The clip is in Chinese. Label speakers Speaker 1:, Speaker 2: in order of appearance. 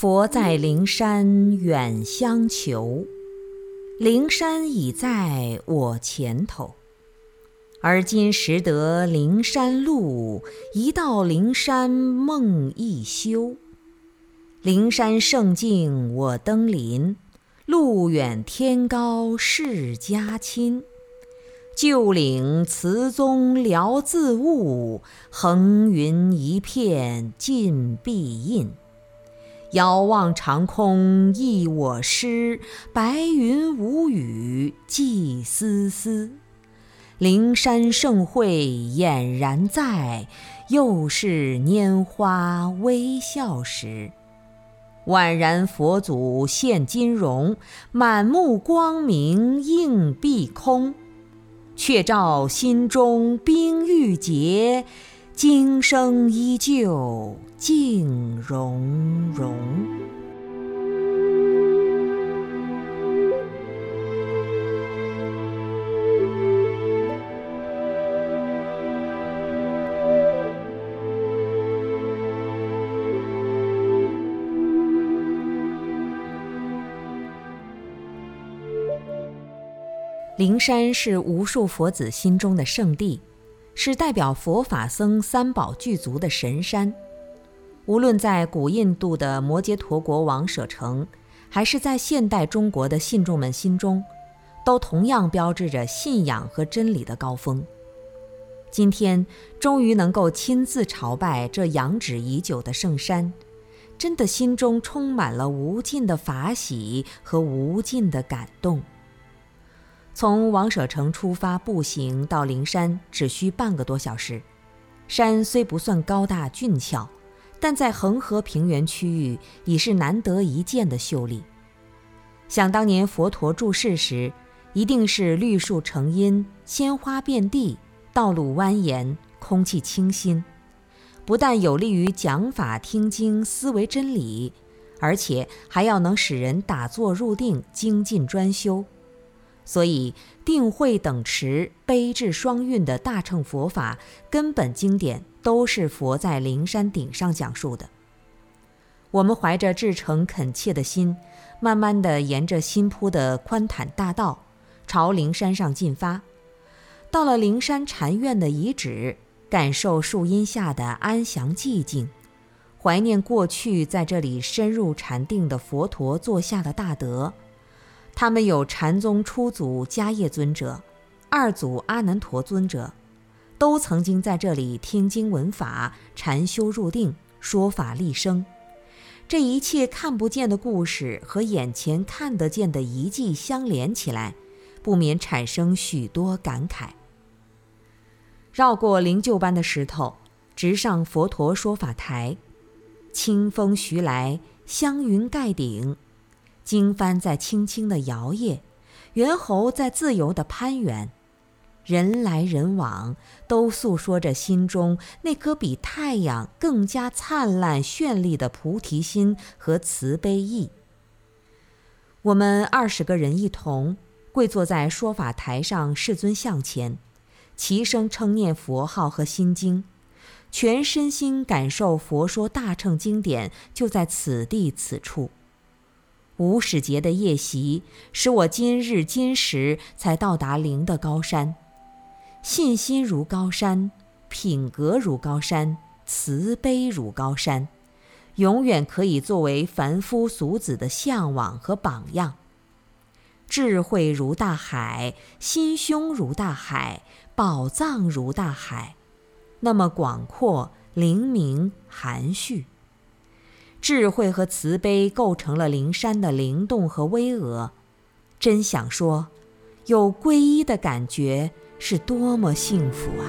Speaker 1: 佛在灵山远相求，灵山已在我前头。而今识得灵山路，一到灵山梦一休。灵山胜境我登临，路远天高是家亲。旧岭词宗聊自悟，横云一片尽必印。遥望长空忆我师，白云无语寄丝丝。灵山盛会俨然在，又是拈花微笑时。宛然佛祖现金容，满目光明映碧空。却照心中冰玉洁，今生依旧静融融。灵山是无数佛子心中的圣地，是代表佛法僧三宝具足的神山。无论在古印度的摩羯陀国王舍城，还是在现代中国的信众们心中，都同样标志着信仰和真理的高峰。今天终于能够亲自朝拜这仰止已久的圣山，真的心中充满了无尽的法喜和无尽的感动。从王舍城出发，步行到灵山只需半个多小时。山虽不算高大俊俏，但在恒河平原区域已是难得一见的秀丽。想当年佛陀住世时，一定是绿树成荫，鲜花遍地，道路蜿蜒，空气清新，不但有利于讲法听经、思维真理，而且还要能使人打坐入定、精进专修。所以，定慧等持、悲智双运的大乘佛法根本经典，都是佛在灵山顶上讲述的。我们怀着至诚恳切的心，慢慢地沿着新铺的宽坦大道，朝灵山上进发。到了灵山禅院的遗址，感受树荫下的安详寂静，怀念过去在这里深入禅定的佛陀座下的大德。他们有禅宗初祖迦叶尊者，二祖阿难陀尊者，都曾经在这里听经闻法、禅修入定、说法立生。这一切看不见的故事和眼前看得见的遗迹相连起来，不免产生许多感慨。绕过灵柩般的石头，直上佛陀说法台，清风徐来，香云盖顶。经幡在轻轻的摇曳，猿猴在自由的攀援，人来人往都诉说着心中那颗比太阳更加灿烂绚丽的菩提心和慈悲意。我们二十个人一同跪坐在说法台上世尊像前，齐声称念佛号和心经，全身心感受佛说大乘经典就在此地此处。无始劫的夜袭，使我今日今时才到达灵的高山。信心如高山，品格如高山，慈悲如高山，永远可以作为凡夫俗子的向往和榜样。智慧如大海，心胸如大海，宝藏如大海，那么广阔、灵明、含蓄。智慧和慈悲构成了灵山的灵动和巍峨，真想说，有皈依的感觉是多么幸福啊！